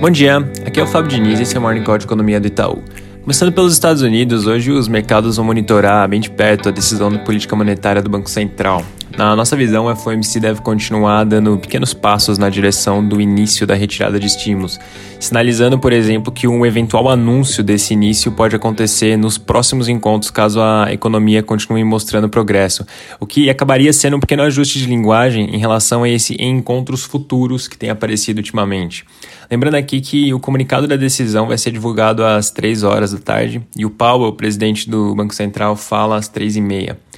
Bom dia, aqui é o Fábio Diniz e esse é o Morning Call de Economia do Itaú. Começando pelos Estados Unidos, hoje os mercados vão monitorar bem de perto a decisão de política monetária do Banco Central. Na nossa visão, a FOMC deve continuar dando pequenos passos na direção do início da retirada de estímulos, sinalizando, por exemplo, que um eventual anúncio desse início pode acontecer nos próximos encontros caso a economia continue mostrando progresso, o que acabaria sendo um pequeno ajuste de linguagem em relação a esse encontros futuros que tem aparecido ultimamente. Lembrando aqui que o comunicado da decisão vai ser divulgado às 3 horas da tarde e o Powell, presidente do Banco Central, fala às 3 e meia.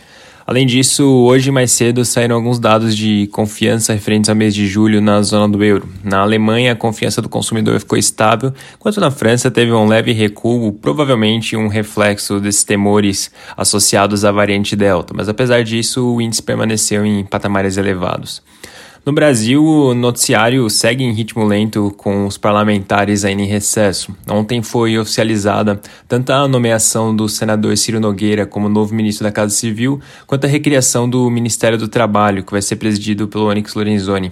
Além disso, hoje mais cedo saíram alguns dados de confiança referentes ao mês de julho na zona do euro. Na Alemanha, a confiança do consumidor ficou estável, enquanto na França teve um leve recuo, provavelmente um reflexo desses temores associados à variante Delta, mas apesar disso, o índice permaneceu em patamares elevados. No Brasil, o noticiário segue em ritmo lento com os parlamentares ainda em recesso. Ontem foi oficializada tanto a nomeação do senador Ciro Nogueira como novo ministro da Casa Civil, quanto a recriação do Ministério do Trabalho, que vai ser presidido pelo Onyx Lorenzoni.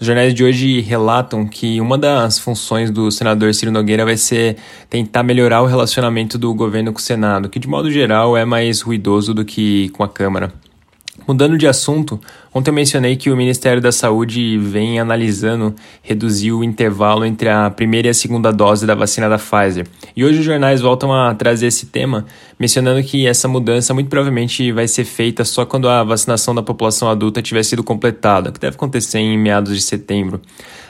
Os jornais de hoje relatam que uma das funções do senador Ciro Nogueira vai ser tentar melhorar o relacionamento do governo com o Senado, que de modo geral é mais ruidoso do que com a Câmara. Mudando de assunto, ontem eu mencionei que o Ministério da Saúde vem analisando reduzir o intervalo entre a primeira e a segunda dose da vacina da Pfizer. E hoje os jornais voltam a trazer esse tema, mencionando que essa mudança muito provavelmente vai ser feita só quando a vacinação da população adulta tiver sido completada, que deve acontecer em meados de setembro.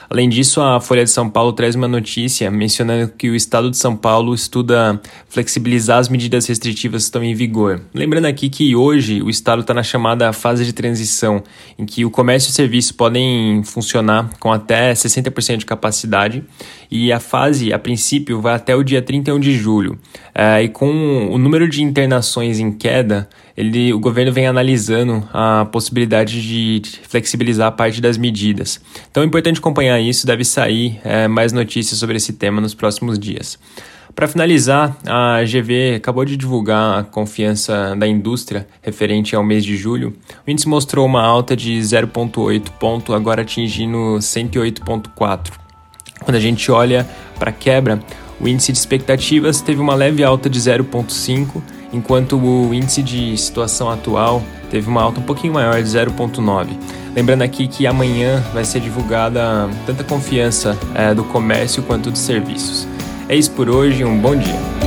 Além disso, a Folha de São Paulo traz uma notícia mencionando que o Estado de São Paulo estuda flexibilizar as medidas restritivas que estão em vigor. Lembrando aqui que hoje o Estado está na chamada fase de transição, em que o comércio e o serviço podem funcionar com até 60% de capacidade e a fase, a princípio, vai até o dia 31 de julho. É, e com o número de internações em queda, ele, o governo vem analisando a possibilidade de flexibilizar parte das medidas. Então é importante acompanhar isso, deve sair é, mais notícias sobre esse tema nos próximos dias. Para finalizar, a GV acabou de divulgar a confiança da indústria referente ao mês de julho. O índice mostrou uma alta de 0,8 ponto, agora atingindo 108,4. Quando a gente olha para a quebra, o índice de expectativas teve uma leve alta de 0,5, enquanto o índice de situação atual teve uma alta um pouquinho maior de 0,9. Lembrando aqui que amanhã vai ser divulgada tanta confiança é, do comércio quanto dos serviços. É isso por hoje, um bom dia.